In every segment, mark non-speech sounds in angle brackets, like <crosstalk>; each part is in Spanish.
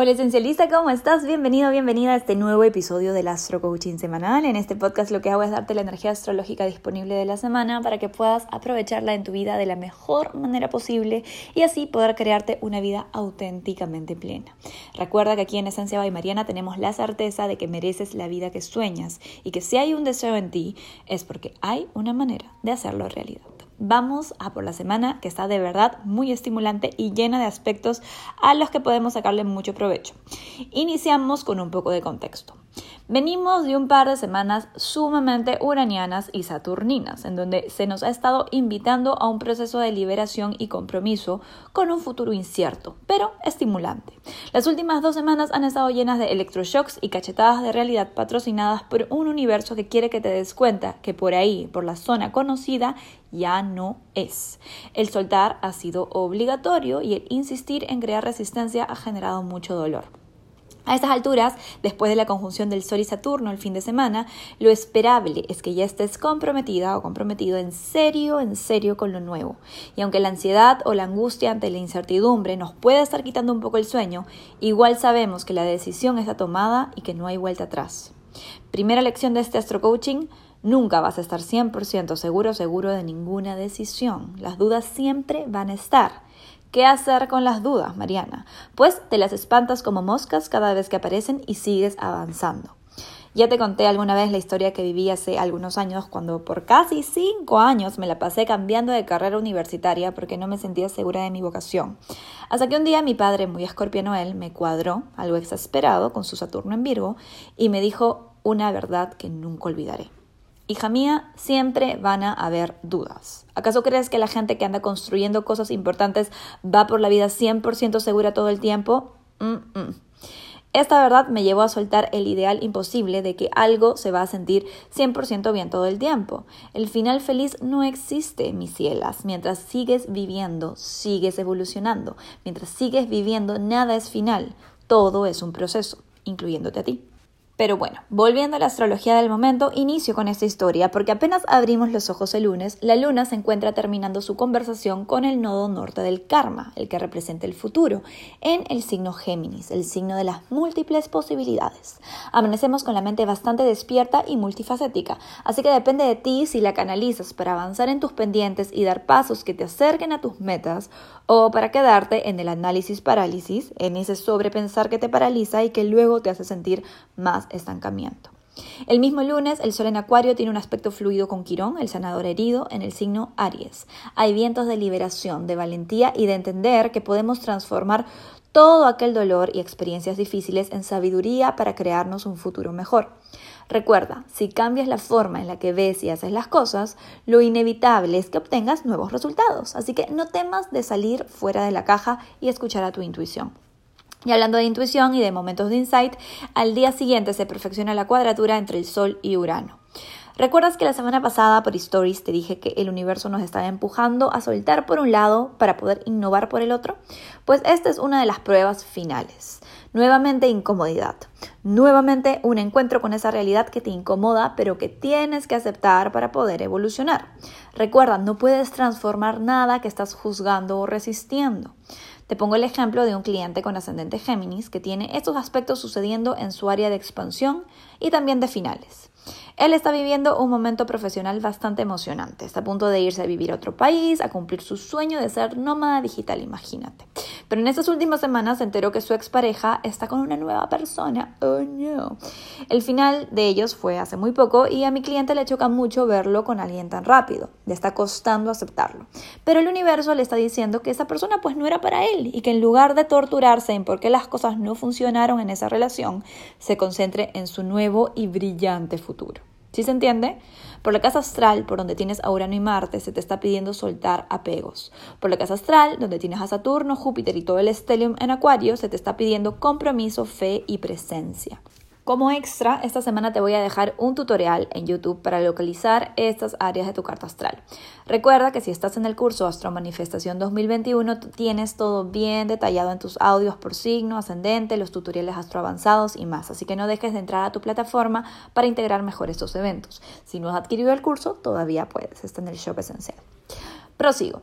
Hola esencialista, ¿cómo estás? Bienvenido, bienvenida a este nuevo episodio del Astro Coaching Semanal. En este podcast lo que hago es darte la energía astrológica disponible de la semana para que puedas aprovecharla en tu vida de la mejor manera posible y así poder crearte una vida auténticamente plena. Recuerda que aquí en Esencia by Mariana tenemos la certeza de que mereces la vida que sueñas y que si hay un deseo en ti es porque hay una manera de hacerlo realidad. Vamos a por la semana que está de verdad muy estimulante y llena de aspectos a los que podemos sacarle mucho provecho. Iniciamos con un poco de contexto. Venimos de un par de semanas sumamente uranianas y saturninas, en donde se nos ha estado invitando a un proceso de liberación y compromiso con un futuro incierto, pero estimulante. Las últimas dos semanas han estado llenas de electroshocks y cachetadas de realidad patrocinadas por un universo que quiere que te des cuenta que por ahí, por la zona conocida, ya no es. El soltar ha sido obligatorio y el insistir en crear resistencia ha generado mucho dolor. A estas alturas, después de la conjunción del Sol y Saturno el fin de semana, lo esperable es que ya estés comprometida o comprometido en serio, en serio con lo nuevo. Y aunque la ansiedad o la angustia ante la incertidumbre nos puede estar quitando un poco el sueño, igual sabemos que la decisión está tomada y que no hay vuelta atrás. Primera lección de este astro coaching, nunca vas a estar 100% seguro seguro de ninguna decisión. Las dudas siempre van a estar. ¿Qué hacer con las dudas, Mariana? Pues te las espantas como moscas cada vez que aparecen y sigues avanzando. Ya te conté alguna vez la historia que viví hace algunos años cuando por casi cinco años me la pasé cambiando de carrera universitaria porque no me sentía segura de mi vocación. Hasta que un día mi padre, muy escorpiano él, me cuadró, algo exasperado, con su Saturno en Virgo, y me dijo una verdad que nunca olvidaré. Hija mía, siempre van a haber dudas. ¿Acaso crees que la gente que anda construyendo cosas importantes va por la vida 100% segura todo el tiempo? Esta verdad me llevó a soltar el ideal imposible de que algo se va a sentir 100% bien todo el tiempo. El final feliz no existe, mis cielas. Mientras sigues viviendo, sigues evolucionando. Mientras sigues viviendo, nada es final. Todo es un proceso, incluyéndote a ti. Pero bueno, volviendo a la astrología del momento, inicio con esta historia porque apenas abrimos los ojos el lunes, la luna se encuentra terminando su conversación con el nodo norte del karma, el que representa el futuro, en el signo Géminis, el signo de las múltiples posibilidades. Amanecemos con la mente bastante despierta y multifacética, así que depende de ti si la canalizas para avanzar en tus pendientes y dar pasos que te acerquen a tus metas o para quedarte en el análisis parálisis, en ese sobrepensar que te paraliza y que luego te hace sentir más estancamiento. El mismo lunes, el Sol en Acuario tiene un aspecto fluido con Quirón, el sanador herido, en el signo Aries. Hay vientos de liberación, de valentía y de entender que podemos transformar todo aquel dolor y experiencias difíciles en sabiduría para crearnos un futuro mejor. Recuerda, si cambias la forma en la que ves y haces las cosas, lo inevitable es que obtengas nuevos resultados. Así que no temas de salir fuera de la caja y escuchar a tu intuición. Y hablando de intuición y de momentos de insight, al día siguiente se perfecciona la cuadratura entre el Sol y Urano. ¿Recuerdas que la semana pasada por Stories te dije que el universo nos estaba empujando a soltar por un lado para poder innovar por el otro? Pues esta es una de las pruebas finales. Nuevamente incomodidad. Nuevamente un encuentro con esa realidad que te incomoda pero que tienes que aceptar para poder evolucionar. Recuerda, no puedes transformar nada que estás juzgando o resistiendo. Te pongo el ejemplo de un cliente con ascendente Géminis que tiene estos aspectos sucediendo en su área de expansión y también de finales. Él está viviendo un momento profesional bastante emocionante. Está a punto de irse a vivir a otro país, a cumplir su sueño de ser nómada digital, imagínate. Pero en estas últimas semanas se enteró que su expareja está con una nueva persona. Oh no. El final de ellos fue hace muy poco y a mi cliente le choca mucho verlo con alguien tan rápido. Le está costando aceptarlo. Pero el universo le está diciendo que esa persona pues no era para él y que en lugar de torturarse en por qué las cosas no funcionaron en esa relación, se concentre en su nuevo y brillante futuro. ¿Sí se entiende? Por la casa astral, por donde tienes a Urano y Marte, se te está pidiendo soltar apegos. Por la casa astral, donde tienes a Saturno, Júpiter y todo el estelium en Acuario, se te está pidiendo compromiso, fe y presencia. Como extra, esta semana te voy a dejar un tutorial en YouTube para localizar estas áreas de tu carta astral. Recuerda que si estás en el curso Astro Manifestación 2021, tienes todo bien detallado en tus audios por signo, ascendente, los tutoriales astro avanzados y más. Así que no dejes de entrar a tu plataforma para integrar mejor estos eventos. Si no has adquirido el curso, todavía puedes. Está en el shop esencial. Prosigo.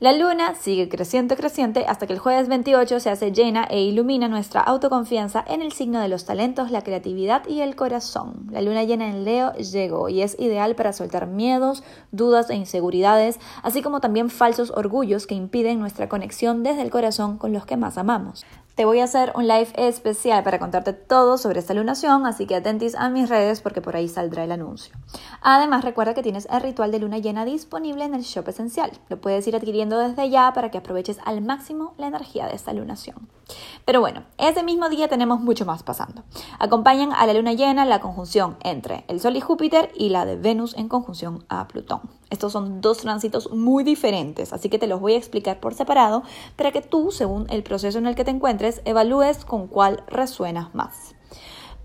La luna sigue creciente, creciente, hasta que el jueves 28 se hace llena e ilumina nuestra autoconfianza en el signo de los talentos, la creatividad y el corazón. La luna llena en Leo llegó y es ideal para soltar miedos, dudas e inseguridades, así como también falsos orgullos que impiden nuestra conexión desde el corazón con los que más amamos. Te voy a hacer un live especial para contarte todo sobre esta lunación, así que atentis a mis redes porque por ahí saldrá el anuncio. Además, recuerda que tienes el ritual de luna llena disponible en el shop esencial. Lo puedes ir adquiriendo desde ya para que aproveches al máximo la energía de esta lunación. Pero bueno, ese mismo día tenemos mucho más pasando. Acompañan a la luna llena la conjunción entre el Sol y Júpiter y la de Venus en conjunción a Plutón. Estos son dos tránsitos muy diferentes, así que te los voy a explicar por separado para que tú, según el proceso en el que te encuentres, evalúes con cuál resuenas más.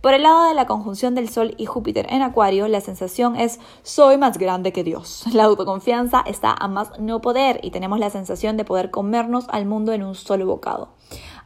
Por el lado de la conjunción del Sol y Júpiter en Acuario, la sensación es soy más grande que Dios. <laughs> La autoconfianza está a más no poder y tenemos la sensación de poder comernos al mundo en un solo bocado.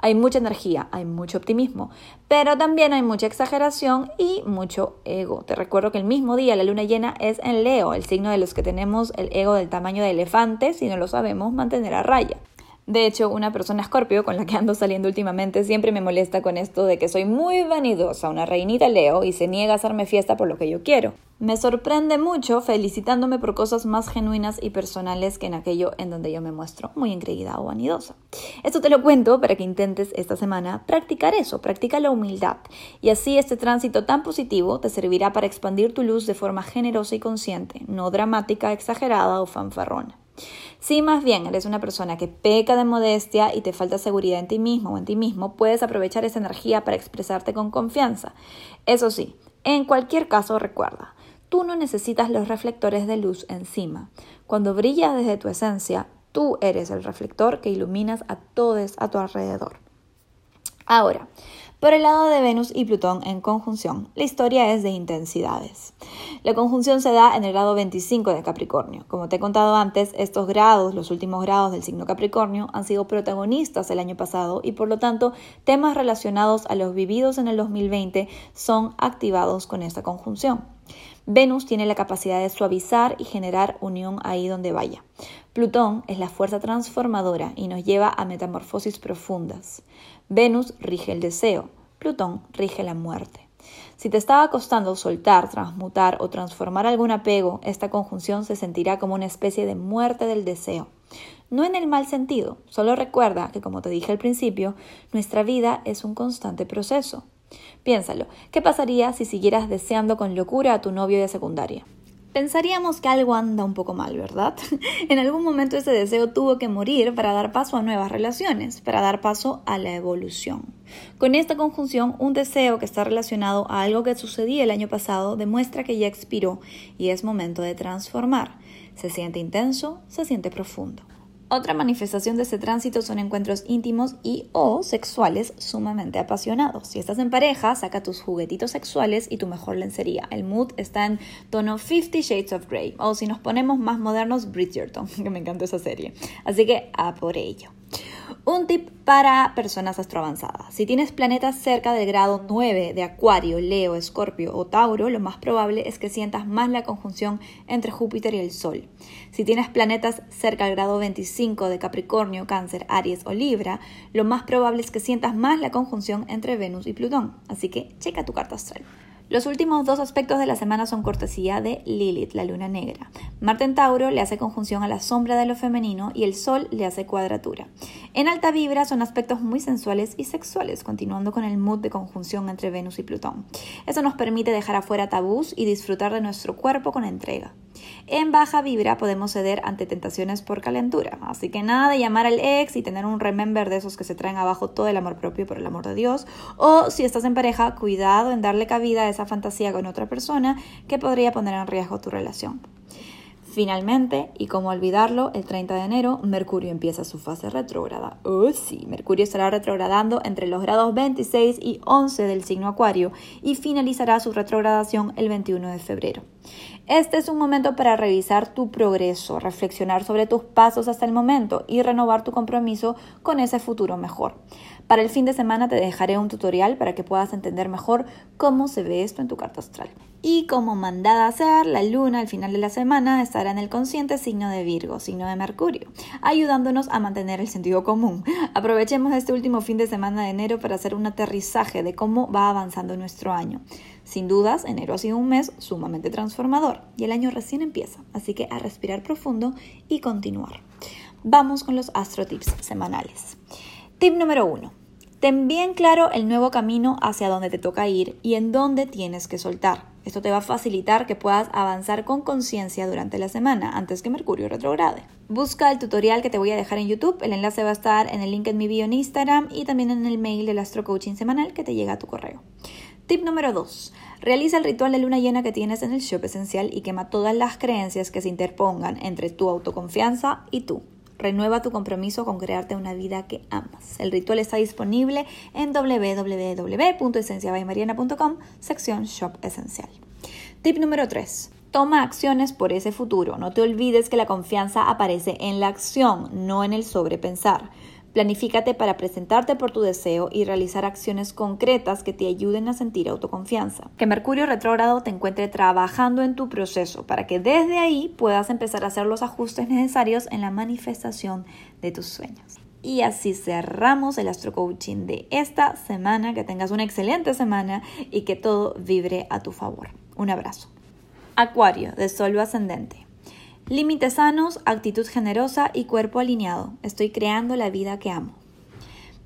Hay mucha energía, hay mucho optimismo, pero también hay mucha exageración y mucho ego. Te recuerdo que el mismo día la luna llena es en Leo, el signo de los que tenemos el ego del tamaño de elefante, si no lo sabemos mantener a raya. De hecho, una persona escorpio con la que ando saliendo últimamente siempre me molesta con esto de que soy muy vanidosa, una reinita Leo, y se niega a hacerme fiesta por lo que yo quiero. Me sorprende mucho felicitándome por cosas más genuinas y personales que en aquello en donde yo me muestro muy engreída o vanidosa. Esto te lo cuento para que intentes esta semana practicar eso, practica la humildad. Y así este tránsito tan positivo te servirá para expandir tu luz de forma generosa y consciente, no dramática, exagerada o fanfarrona. Si más bien eres una persona que peca de modestia y te falta seguridad en ti mismo o en ti mismo, puedes aprovechar esa energía para expresarte con confianza. Eso sí, en cualquier caso recuerda, tú no necesitas los reflectores de luz encima. Cuando brillas desde tu esencia, tú eres el reflector que iluminas a todos a tu alrededor. Ahora, por el lado de Venus y Plutón en conjunción, la historia es de intensidades. La conjunción se da en el grado 25 de Capricornio. Como te he contado antes, estos grados, los últimos grados del signo Capricornio, han sido protagonistas el año pasado y por lo tanto temas relacionados a los vividos en el 2020 son activados con esta conjunción. Venus tiene la capacidad de suavizar y generar unión ahí donde vaya. Plutón es la fuerza transformadora y nos lleva a metamorfosis profundas. Venus rige el deseo, Plutón rige la muerte. Si te estaba costando soltar, transmutar o transformar algún apego, esta conjunción se sentirá como una especie de muerte del deseo. No en el mal sentido, solo recuerda que, como te dije al principio, nuestra vida es un constante proceso. Piénsalo, ¿qué pasaría si siguieras deseando con locura a tu novio de secundaria? Pensaríamos que algo anda un poco mal, ¿verdad? <laughs> en algún momento ese deseo tuvo que morir para dar paso a nuevas relaciones, para dar paso a la evolución. Con esta conjunción, un deseo que está relacionado a algo que sucedía el año pasado demuestra que ya expiró y es momento de transformar. Se siente intenso, se siente profundo. Otra manifestación de este tránsito son encuentros íntimos y o sexuales sumamente apasionados. Si estás en pareja, saca tus juguetitos sexuales y tu mejor lencería. El mood está en tono 50 Shades of Grey. O si nos ponemos más modernos, Bridgerton, <laughs> que me encanta esa serie. Así que a por ello. Un tip para personas astroavanzadas. Si tienes planetas cerca del grado 9 de Acuario, Leo, Escorpio o Tauro, lo más probable es que sientas más la conjunción entre Júpiter y el Sol. Si tienes planetas cerca del grado 25 de Capricornio, Cáncer, Aries o Libra, lo más probable es que sientas más la conjunción entre Venus y Plutón. Así que checa tu carta astral. Los últimos dos aspectos de la semana son cortesía de Lilith, la luna negra. Marte en Tauro le hace conjunción a la sombra de lo femenino y el Sol le hace cuadratura. En alta vibra son aspectos muy sensuales y sexuales, continuando con el mood de conjunción entre Venus y Plutón. Eso nos permite dejar afuera tabús y disfrutar de nuestro cuerpo con entrega. En baja vibra podemos ceder ante tentaciones por calentura, así que nada de llamar al ex y tener un remember de esos que se traen abajo todo el amor propio por el amor de Dios, o si estás en pareja, cuidado en darle cabida a esa fantasía con otra persona que podría poner en riesgo tu relación. Finalmente, y como olvidarlo, el 30 de enero Mercurio empieza su fase retrógrada. Oh sí, Mercurio estará retrogradando entre los grados 26 y 11 del signo Acuario y finalizará su retrogradación el 21 de febrero. Este es un momento para revisar tu progreso, reflexionar sobre tus pasos hasta el momento y renovar tu compromiso con ese futuro mejor. Para el fin de semana te dejaré un tutorial para que puedas entender mejor cómo se ve esto en tu carta astral. Y como mandada a ser, la luna al final de la semana estará en el consciente signo de Virgo, signo de Mercurio, ayudándonos a mantener el sentido común. Aprovechemos este último fin de semana de enero para hacer un aterrizaje de cómo va avanzando nuestro año. Sin dudas, enero ha sido un mes sumamente transformador y el año recién empieza, así que a respirar profundo y continuar. Vamos con los astro tips semanales. Tip número 1. Ten bien claro el nuevo camino hacia donde te toca ir y en dónde tienes que soltar. Esto te va a facilitar que puedas avanzar con conciencia durante la semana antes que Mercurio retrograde. Busca el tutorial que te voy a dejar en YouTube, el enlace va a estar en el link en mi bio en Instagram y también en el mail del Astro Coaching semanal que te llega a tu correo. Tip número 2. Realiza el ritual de luna llena que tienes en el shop esencial y quema todas las creencias que se interpongan entre tu autoconfianza y tú. Renueva tu compromiso con crearte una vida que amas. El ritual está disponible en www.esenciabaymariana.com, sección Shop Esencial. Tip número 3. Toma acciones por ese futuro. No te olvides que la confianza aparece en la acción, no en el sobrepensar. Planifícate para presentarte por tu deseo y realizar acciones concretas que te ayuden a sentir autoconfianza. Que Mercurio retrógrado te encuentre trabajando en tu proceso para que desde ahí puedas empezar a hacer los ajustes necesarios en la manifestación de tus sueños. Y así cerramos el Astro Coaching de esta semana. Que tengas una excelente semana y que todo vibre a tu favor. Un abrazo. Acuario de Sol ascendente. Límites sanos, actitud generosa y cuerpo alineado. Estoy creando la vida que amo.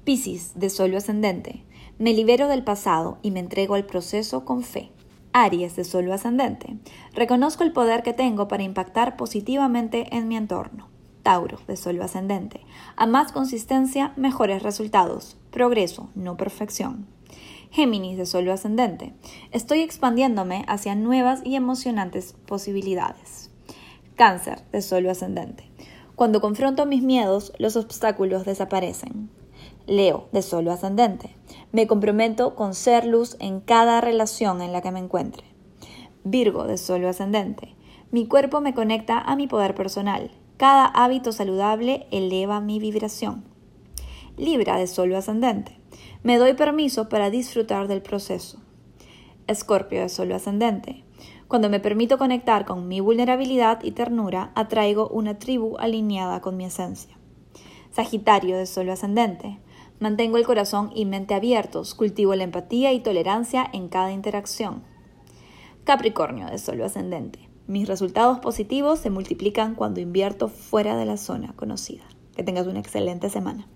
Piscis, de Sol ascendente. Me libero del pasado y me entrego al proceso con fe. Aries, de Sol ascendente. Reconozco el poder que tengo para impactar positivamente en mi entorno. Tauro, de Sol ascendente. A más consistencia, mejores resultados. Progreso, no perfección. Géminis, de Sol ascendente. Estoy expandiéndome hacia nuevas y emocionantes posibilidades. Cáncer de Sol ascendente. Cuando confronto mis miedos, los obstáculos desaparecen. Leo de Sol ascendente. Me comprometo con ser luz en cada relación en la que me encuentre. Virgo de Sol ascendente. Mi cuerpo me conecta a mi poder personal. Cada hábito saludable eleva mi vibración. Libra de Sol ascendente. Me doy permiso para disfrutar del proceso. Escorpio de Sol ascendente. Cuando me permito conectar con mi vulnerabilidad y ternura, atraigo una tribu alineada con mi esencia. Sagitario de Sol ascendente. Mantengo el corazón y mente abiertos, cultivo la empatía y tolerancia en cada interacción. Capricornio de Sol ascendente. Mis resultados positivos se multiplican cuando invierto fuera de la zona conocida. Que tengas una excelente semana.